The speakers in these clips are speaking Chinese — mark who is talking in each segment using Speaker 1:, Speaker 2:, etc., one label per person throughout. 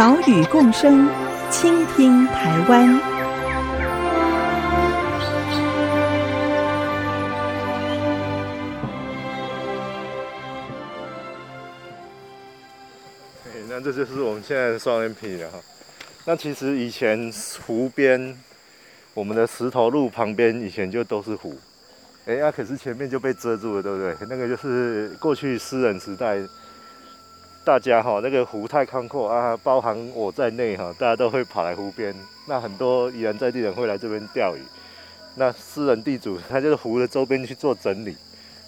Speaker 1: 岛屿共生，倾听台湾。
Speaker 2: 那这就是我们现在的双眼皮了哈。那其实以前湖边，我们的石头路旁边以前就都是湖。哎呀，可是前面就被遮住了，对不对？那个就是过去私人时代。大家哈，那个湖太宽阔啊，包含我在内哈，大家都会跑来湖边。那很多宜兰在地人会来这边钓鱼。那私人地主他就是湖的周边去做整理。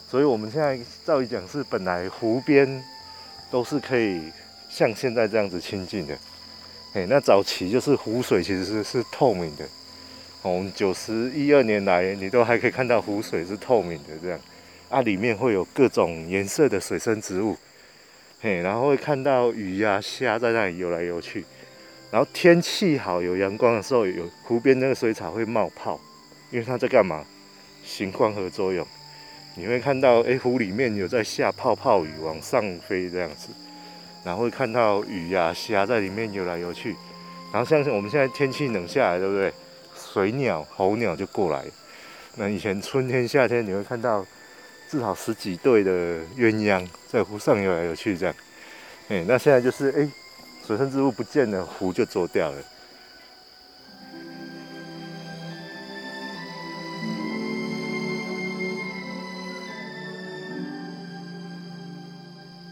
Speaker 2: 所以我们现在照理讲是本来湖边都是可以像现在这样子亲近的。哎，那早期就是湖水其实是是透明的。从九十一二年来，你都还可以看到湖水是透明的这样。啊，里面会有各种颜色的水生植物。嘿，然后会看到鱼呀、虾在那里游来游去，然后天气好、有阳光的时候，有湖边那个水草会冒泡，因为它在干嘛？行光合作用。你会看到，哎，湖里面有在下泡泡雨，往上飞这样子，然后会看到鱼呀、虾在里面游来游去，然后像我们现在天气冷下来，对不对？水鸟、候鸟就过来。那以前春天、夏天你会看到。至少十几对的鸳鸯在湖上游来游去，这样，哎，那现在就是，哎，水生植物不见了，湖就走掉了。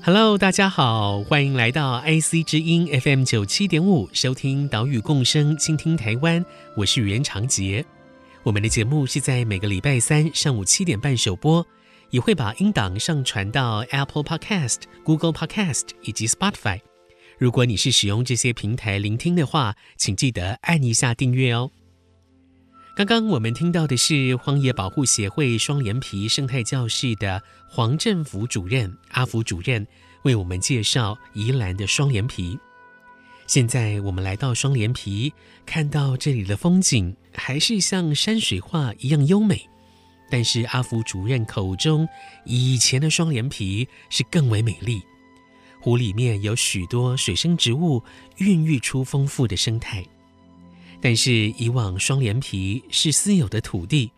Speaker 3: Hello，大家好，欢迎来到 IC 之音 FM 九七点五，收听岛屿共生，倾听台湾，我是袁长杰。我们的节目是在每个礼拜三上午七点半首播。也会把音档上传到 Apple Podcast、Google Podcast 以及 Spotify。如果你是使用这些平台聆听的话，请记得按一下订阅哦。刚刚我们听到的是荒野保护协会双连皮生态教室的黄振福主任阿福主任为我们介绍宜兰的双连皮。现在我们来到双连皮，看到这里的风景还是像山水画一样优美。但是阿福主任口中，以前的双连皮是更为美丽。湖里面有许多水生植物，孕育出丰富的生态。但是以往双连皮是私有的土地，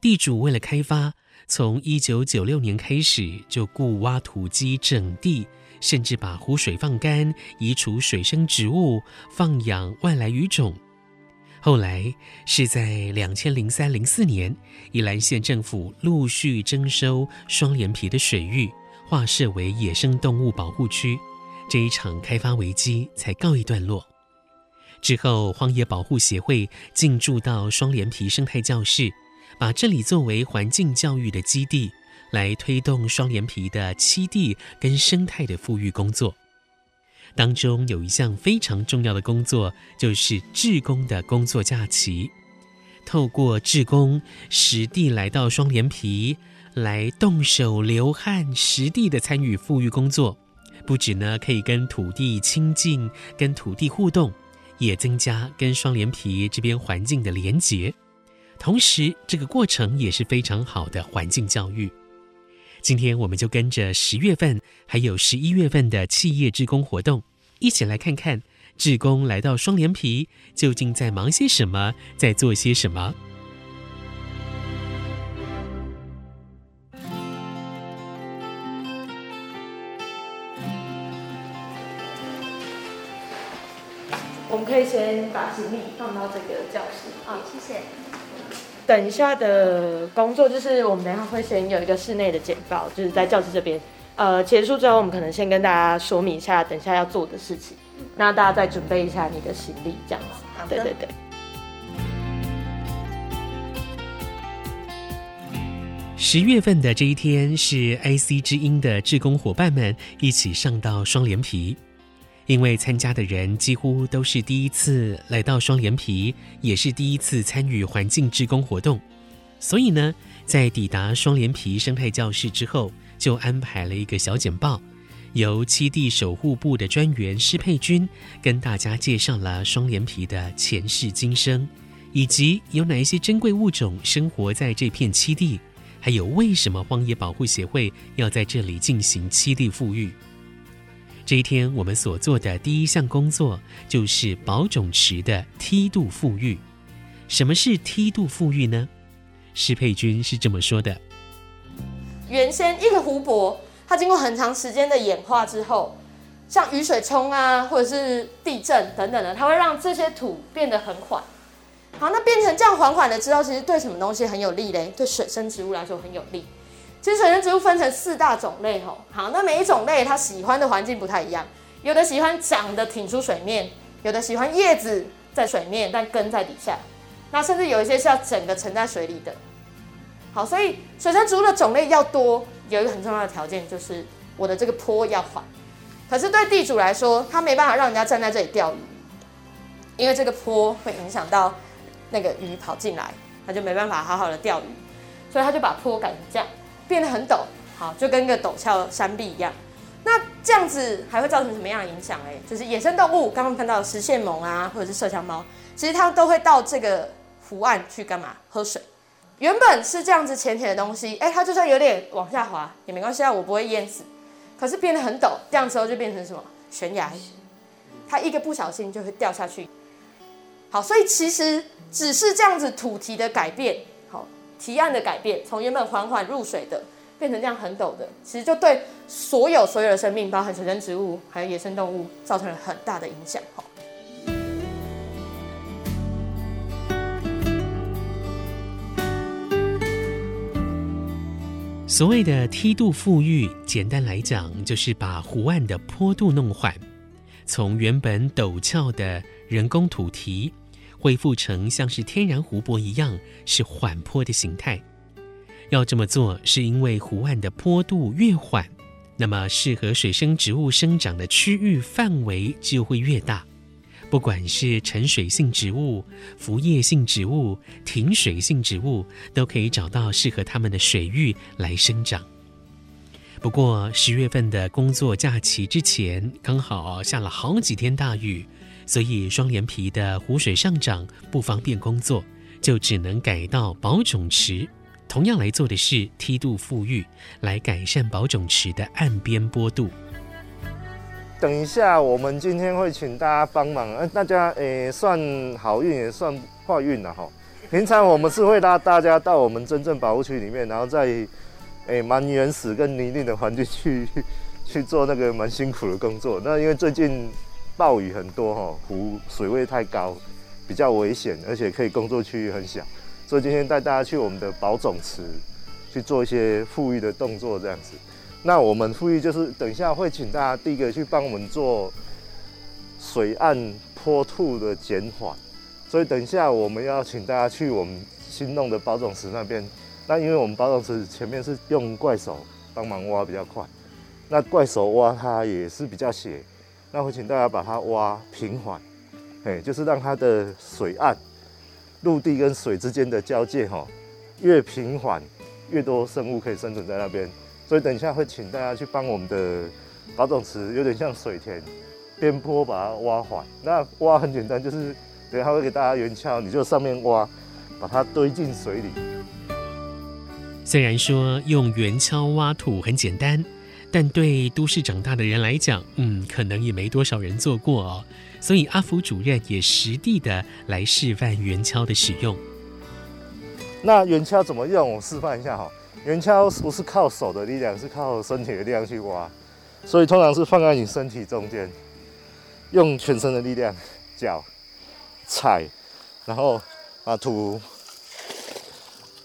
Speaker 3: 地主为了开发，从一九九六年开始就雇挖土机整地，甚至把湖水放干，移除水生植物，放养外来鱼种。后来是在两千零三零四年，宜兰县政府陆续征收双连皮的水域，划设为野生动物保护区，这一场开发危机才告一段落。之后，荒野保护协会进驻到双连皮生态教室，把这里作为环境教育的基地，来推动双连皮的栖地跟生态的复育工作。当中有一项非常重要的工作，就是志工的工作假期。透过志工实地来到双连皮，来动手流汗，实地的参与复育工作，不止呢可以跟土地亲近，跟土地互动，也增加跟双连皮这边环境的连结。同时，这个过程也是非常好的环境教育。今天我们就跟着十月份还有十一月份的企业志工活动，一起来看看志工来到双连皮究竟在忙些什么，在做些什么。
Speaker 4: 我们可以先把行李放到这个教室。
Speaker 5: 好，谢谢。
Speaker 4: 等一下的工作就是，我们等一下会先有一个室内的简报，就是在教室这边。呃，结束之后，我们可能先跟大家说明一下等一下要做的事情，那大家再准备一下你的行李，这样子。对对对。
Speaker 3: 十月份的这一天是 IC 之音的志工伙伴们一起上到双连埤，因为参加的人几乎都是第一次来到双连皮，也是第一次参与环境志工活动，所以呢，在抵达双连皮生态教室之后，就安排了一个小简报，由七地守护部的专员施佩君跟大家介绍了双连皮的前世今生，以及有哪一些珍贵物种生活在这片七地，还有为什么荒野保护协会要在这里进行七地复育。这一天，我们所做的第一项工作就是保种池的梯度富育。什么是梯度富育呢？施佩君是这么说的：
Speaker 4: 原先一个湖泊，它经过很长时间的演化之后，像雨水冲啊，或者是地震等等的，它会让这些土变得很缓。好，那变成这样缓缓的之后，其实对什么东西很有利嘞？对水生植物来说很有利。其实水生植物分成四大种类吼，好，那每一种类它喜欢的环境不太一样，有的喜欢长得挺出水面，有的喜欢叶子在水面但根在底下，那甚至有一些是要整个沉在水里的。好，所以水生植物的种类要多，有一个很重要的条件就是我的这个坡要缓。可是对地主来说，他没办法让人家站在这里钓鱼，因为这个坡会影响到那个鱼跑进来，他就没办法好好的钓鱼，所以他就把坡改成这样。变得很陡，好，就跟个陡峭山壁一样。那这样子还会造成什么样的影响？哎，就是野生动物，刚刚看到的食蟹獴啊，或者是麝香猫，其实它们都会到这个湖岸去干嘛？喝水。原本是这样子浅浅的东西，哎，它就算有点往下滑也没关系啊，我不会淹死。可是变得很陡，这样之后就变成什么？悬崖，它一个不小心就会掉下去。好，所以其实只是这样子土堤的改变。堤岸的改变，从原本缓缓入水的，变成这样很陡的，其实就对所有所有的生命，包含水生植物，还有野生动物，造成了很大的影响。
Speaker 3: 所谓的梯度复育，简单来讲，就是把湖岸的坡度弄缓，从原本陡峭的人工土堤。恢复成像是天然湖泊一样是缓坡的形态。要这么做，是因为湖岸的坡度越缓，那么适合水生植物生长的区域范围就会越大。不管是沉水性植物、浮叶性植物、挺水性植物，都可以找到适合它们的水域来生长。不过十月份的工作假期之前，刚好下了好几天大雨。所以双连皮的湖水上涨不方便工作，就只能改到保种池。同样来做的是梯度复育，来改善保种池的岸边坡度。
Speaker 2: 等一下，我们今天会请大家帮忙，呃，大家诶、算好运也算坏运了哈。平常我们是会拉大家到我们真正保护区里面，然后在诶蛮原始跟泥泞的环境去去做那个蛮辛苦的工作。那因为最近。暴雨很多哈，湖水位太高，比较危险，而且可以工作区域很小，所以今天带大家去我们的保种池去做一些复育的动作，这样子。那我们复育就是等一下会请大家第一个去帮我们做水岸坡度的减缓，所以等一下我们要请大家去我们新弄的保种池那边。那因为我们保种池前面是用怪手帮忙挖比较快，那怪手挖它也是比较斜。那会请大家把它挖平缓，哎，就是让它的水岸、陆地跟水之间的交界哈，越平缓，越多生物可以生存在那边。所以等一下会请大家去帮我们的保种池，有点像水田，边坡把它挖缓。那挖很简单，就是等一下会给大家圆锹，你就上面挖，把它堆进水里。
Speaker 3: 虽然说用圆锹挖土很简单。但对都市长大的人来讲，嗯，可能也没多少人做过哦。所以阿福主任也实地的来示范圆锹的使用。
Speaker 2: 那圆锹怎么用？我示范一下哈。圆锹不是靠手的力量，是靠身体的力量去挖，所以通常是放在你身体中间，用全身的力量，脚踩，然后把土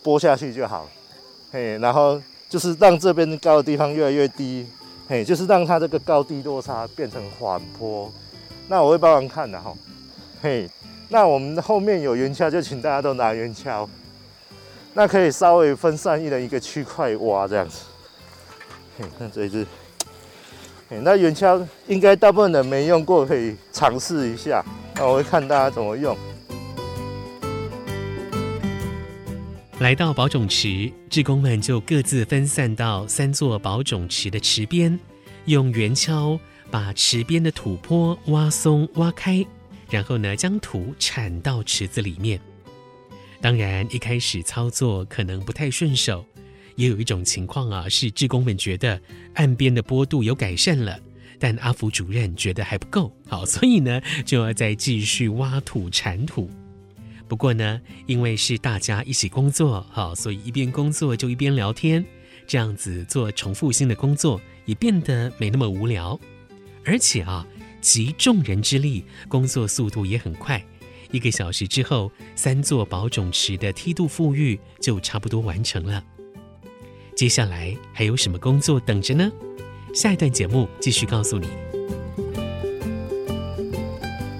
Speaker 2: 拨下去就好。嘿，然后。就是让这边高的地方越来越低，嘿，就是让它这个高低落差变成缓坡。那我会帮忙看的哈，嘿，那我们后面有圆锹，就请大家都拿圆锹。那可以稍微分散一人一个区块挖这样子。嘿，看这一只，嘿，那圆锹应该大部分人没用过，可以尝试一下。那我会看大家怎么用。
Speaker 3: 来到保种池，志工们就各自分散到三座保种池的池边，用圆锹把池边的土坡挖松挖开，然后呢，将土铲到池子里面。当然，一开始操作可能不太顺手。也有一种情况啊，是志工们觉得岸边的坡度有改善了，但阿福主任觉得还不够，好，所以呢就要再继续挖土铲土。不过呢，因为是大家一起工作，好，所以一边工作就一边聊天，这样子做重复性的工作也变得没那么无聊。而且啊，集众人之力，工作速度也很快，一个小时之后，三座保种池的梯度富育就差不多完成了。接下来还有什么工作等着呢？下一段节目继续告诉你。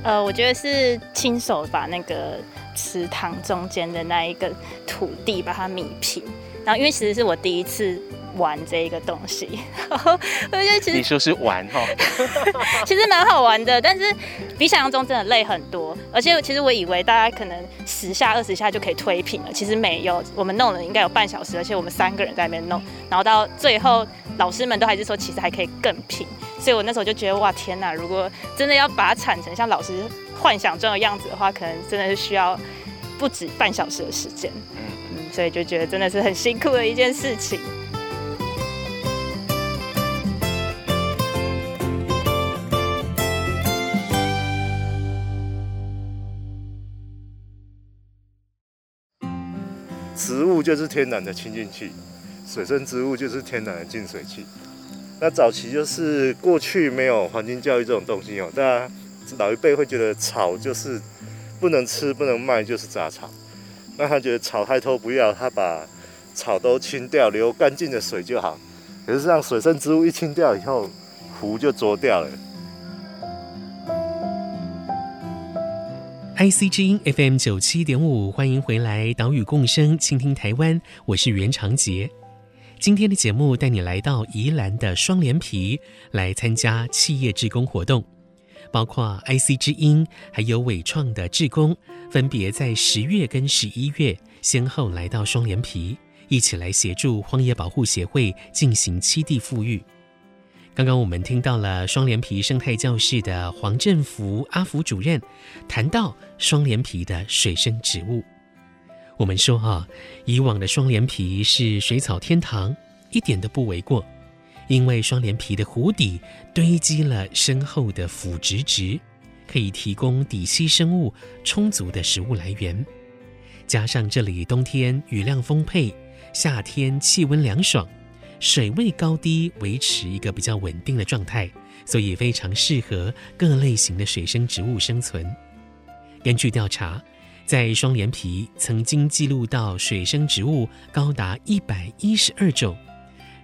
Speaker 6: 呃，我觉得是亲手把那个池塘中间的那一个土地把它米平，然后因为其实是我第一次。玩这一个东西，我觉得其实
Speaker 3: 你说是玩哈，
Speaker 6: 其实蛮好玩的，但是比想象中真的累很多。而且其实我以为大家可能十下二十下就可以推平了，其实没有，我们弄了应该有半小时，而且我们三个人在那边弄，然后到最后老师们都还是说其实还可以更平。所以我那时候就觉得哇天哪，如果真的要把它铲成像老师幻想中的样子的话，可能真的是需要不止半小时的时间。嗯，所以就觉得真的是很辛苦的一件事情。
Speaker 2: 就是天然的清净器，水生植物就是天然的净水器。那早期就是过去没有环境教育这种东西哦，大家老一辈会觉得草就是不能吃、不能卖，就是杂草。那他觉得草太多不要，他把草都清掉，留干净的水就好。可是让水生植物一清掉以后，湖就浊掉了。
Speaker 3: IC 之音 FM 九七点五，欢迎回来，岛屿共生，倾听台湾，我是袁长杰。今天的节目带你来到宜兰的双连皮，来参加企业志工活动，包括 IC 之音，还有纬创的志工，分别在十月跟十一月先后来到双连皮，一起来协助荒野保护协会进行栖地复育。刚刚我们听到了双连皮生态教室的黄振福阿福主任谈到双连皮的水生植物。我们说啊，以往的双连皮是水草天堂，一点都不为过，因为双连皮的湖底堆积了深厚的腐殖质，可以提供底栖生物充足的食物来源。加上这里冬天雨量丰沛，夏天气温凉爽。水位高低维持一个比较稳定的状态，所以非常适合各类型的水生植物生存。根据调查，在双连皮曾经记录到水生植物高达一百一十二种，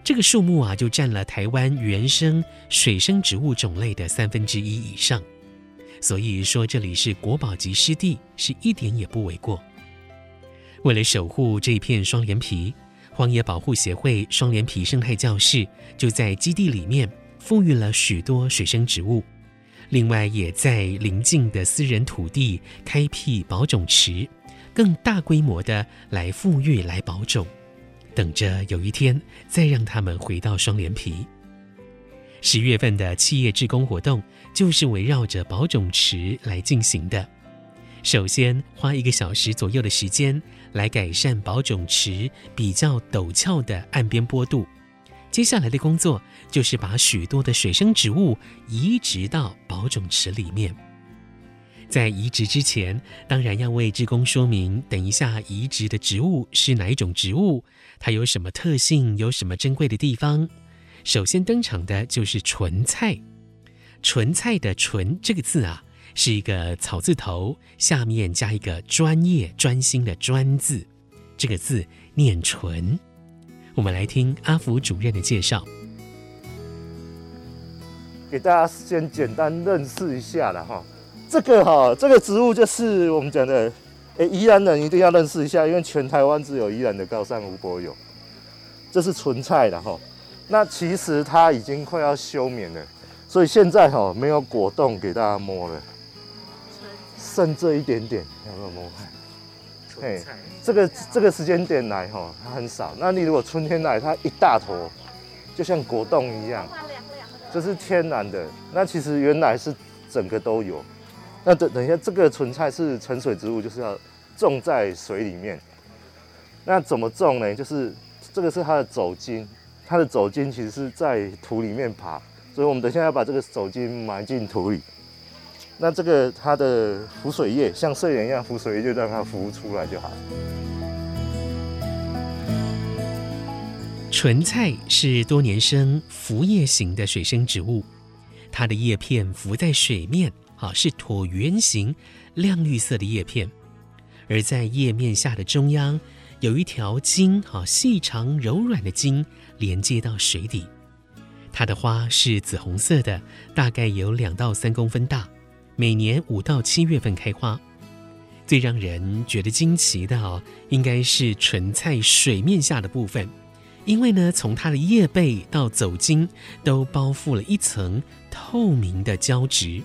Speaker 3: 这个数目啊就占了台湾原生水生植物种类的三分之一以上。所以说这里是国宝级湿地，是一点也不为过。为了守护这一片双连皮。荒野保护协会双连皮生态教室就在基地里面富育了许多水生植物，另外也在邻近的私人土地开辟保种池，更大规模的来富育、来保种，等着有一天再让他们回到双连皮。十月份的企业志工活动就是围绕着保种池来进行的。首先花一个小时左右的时间来改善保种池比较陡峭的岸边坡度，接下来的工作就是把许多的水生植物移植到保种池里面。在移植之前，当然要为志工说明，等一下移植的植物是哪一种植物，它有什么特性，有什么珍贵的地方。首先登场的就是莼菜，莼菜的“莼”这个字啊。是一个草字头，下面加一个专业、专心的“专”字，这个字念“纯”。我们来听阿福主任的介绍，
Speaker 2: 给大家先简单认识一下了哈。这个哈，这个植物就是我们讲的，哎，宜兰人一定要认识一下，因为全台湾只有宜兰的高山湖泊有。这是纯菜的哈，那其实它已经快要休眠了。所以现在哈、没有果冻给大家摸了，剩这一点点，有没有摸看？嘿，这个这个时间点来哈、喔，它很少。那你如果春天来，它一大坨，就像果冻一样，这是天然的。那其实原来是整个都有。那等等一下，这个纯菜是沉水植物，就是要种在水里面。那怎么种呢？就是这个是它的走茎，它的走茎其实是在土里面爬，所以我们等一下要把这个走茎埋进土里。那这个它的浮水叶像睡莲一样，浮水叶就让它浮出来就好。
Speaker 3: 莼菜是多年生浮叶型的水生植物，它的叶片浮在水面，啊，是椭圆形、亮绿色的叶片，而在叶面下的中央。有一条茎，好细长柔软的茎，连接到水底。它的花是紫红色的，大概有两到三公分大，每年五到七月份开花。最让人觉得惊奇的哦，应该是莼菜水面下的部分，因为呢，从它的叶背到走茎都包覆了一层透明的胶质，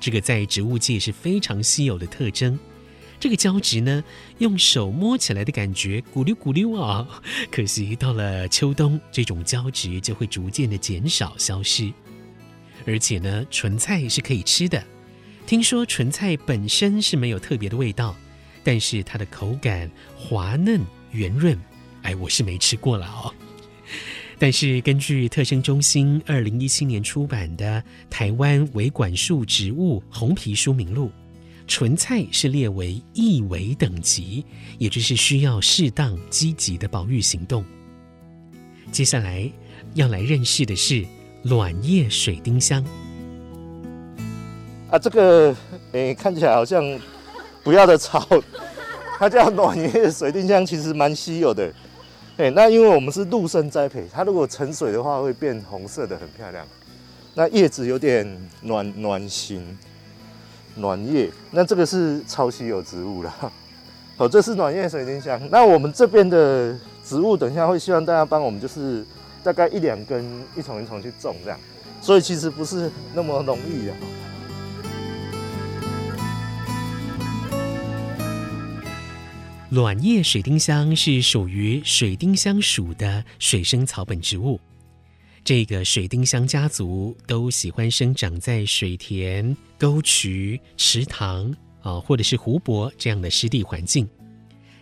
Speaker 3: 这个在植物界是非常稀有的特征。这个胶质呢，用手摸起来的感觉咕溜咕溜啊，可惜到了秋冬，这种胶质就会逐渐的减少消失。而且呢，莼菜是可以吃的。听说纯菜本身是没有特别的味道，但是它的口感滑嫩圆润。哎，我是没吃过了哦。但是根据特生中心二零一七年出版的《台湾维管束植物红皮书名录》。纯菜是列为易危等级，也就是需要适当积极的保育行动。接下来要来认识的是卵叶水丁香。
Speaker 2: 啊，这个诶看起来好像不要的草，它叫暖叶水丁香，其实蛮稀有的。哎，那因为我们是陆生栽培，它如果沉水的话会变红色的，很漂亮。那叶子有点暖暖形。暖叶，那这个是超稀有植物了。好，这是暖叶水丁香。那我们这边的植物，等一下会希望大家帮我们，就是大概一两根，一丛一丛去种这样。所以其实不是那么容易的。
Speaker 3: 卵叶水丁香是属于水丁香属的水生草本植物。这个水丁香家族都喜欢生长在水田、沟渠、池塘啊，或者是湖泊这样的湿地环境。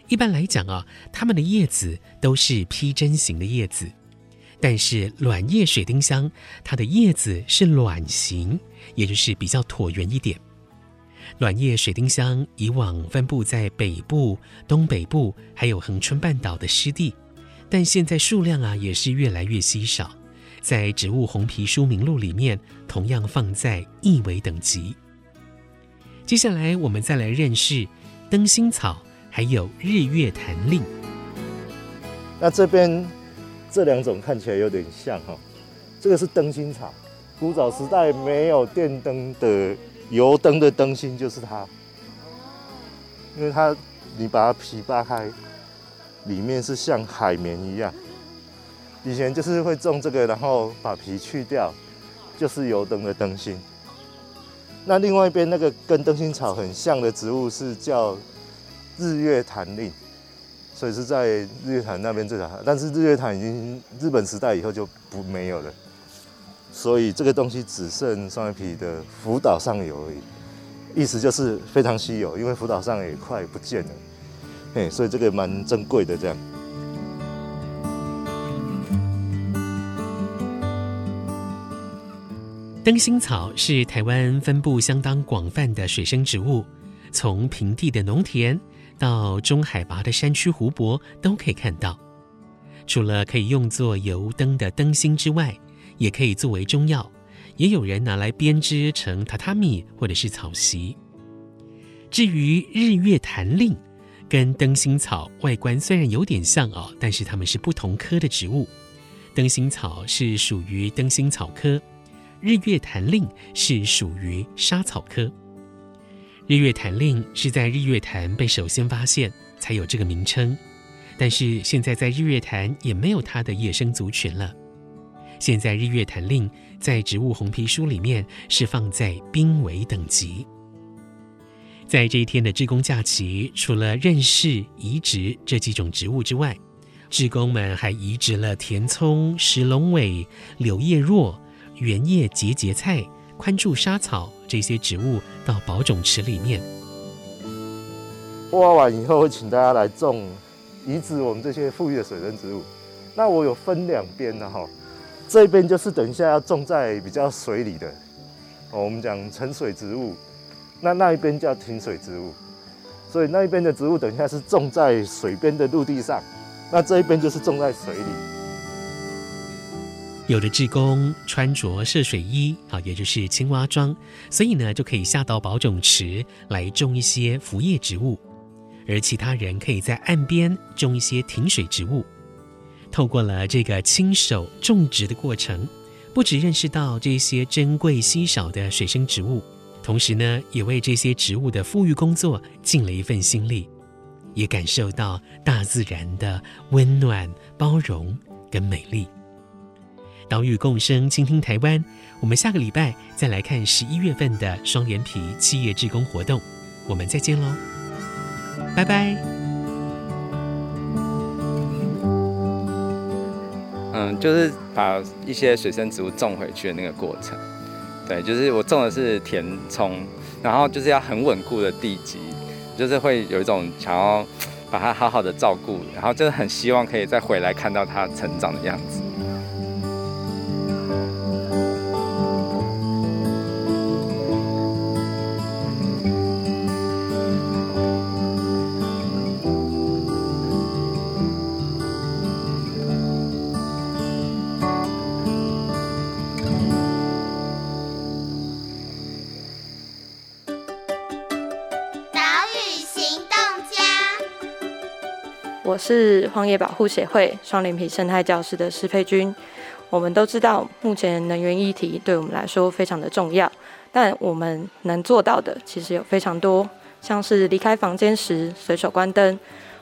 Speaker 3: 一般来讲啊，它们的叶子都是披针形的叶子，但是卵叶水丁香它的叶子是卵形，也就是比较椭圆一点。卵叶水丁香以往分布在北部、东北部，还有恒春半岛的湿地，但现在数量啊也是越来越稀少。在植物红皮书名录里面，同样放在易危等级。接下来，我们再来认识灯心草，还有日月潭令。
Speaker 2: 那这边这两种看起来有点像哈，这个是灯心草，古早时代没有电灯的油灯的灯芯就是它，因为它你把它皮扒开，里面是像海绵一样。以前就是会种这个，然后把皮去掉，就是油灯的灯芯。那另外一边那个跟灯芯草很像的植物是叫日月潭令，所以是在日月潭那边最早。但是日月潭已经日本时代以后就不没有了，所以这个东西只剩双眼皮的福岛上有而已。意思就是非常稀有，因为福岛上也快不见了，嘿，所以这个蛮珍贵的这样。
Speaker 3: 灯芯草是台湾分布相当广泛的水生植物，从平地的农田到中海拔的山区湖泊都可以看到。除了可以用作油灯的灯芯之外，也可以作为中药，也有人拿来编织成榻榻米或者是草席。至于日月潭令，跟灯心草外观虽然有点像哦，但是它们是不同科的植物。灯心草是属于灯心草科。日月潭令是属于莎草科。日月潭令是在日月潭被首先发现，才有这个名称。但是现在在日月潭也没有它的野生族群了。现在日月潭令在植物红皮书里面是放在濒危等级。在这一天的志工假期，除了认识、移植这几种植物之外，志工们还移植了田葱、石龙尾、柳叶箬、圆叶节节菜、宽柱沙草这些植物到保种池里面。
Speaker 2: 挖完以后，会请大家来种，移植我们这些富裕的水生植物。那我有分两边的哈，这边就是等一下要种在比较水里的，哦，我们讲沉水植物。那那一边叫停水植物，所以那一边的植物等一下是种在水边的陆地上，那这一边就是种在水里。
Speaker 3: 有的志工穿着涉水衣，啊，也就是青蛙装，所以呢就可以下到保种池来种一些浮叶植物，而其他人可以在岸边种一些停水植物。透过了这个亲手种植的过程，不只认识到这些珍贵稀少的水生植物。同时呢，也为这些植物的复育工作尽了一份心力，也感受到大自然的温暖、包容跟美丽。岛屿共生，倾听台湾。我们下个礼拜再来看十一月份的双连埤企业志工活动，我们再见喽，拜拜。
Speaker 7: 嗯，就是把一些水生植物种回去的那个过程。对，就是我种的是田葱，然后就是要很稳固的地基，就是会有一种想要把它好好的照顾，然后就是很希望可以再回来看到它成长的样子。
Speaker 4: 荒野保护协会双连埤生态教室的施佩君。我们都知道，目前能源议题对我们来说非常的重要，但我们能做到的其实有非常多，像是离开房间时随手关灯，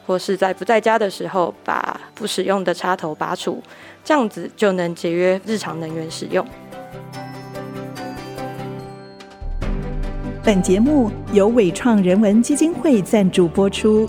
Speaker 4: 或是在不在家的时候把不使用的插头拔除，这样子就能节约日常能源使用。
Speaker 1: 本节目由伟创人文基金会赞助播出。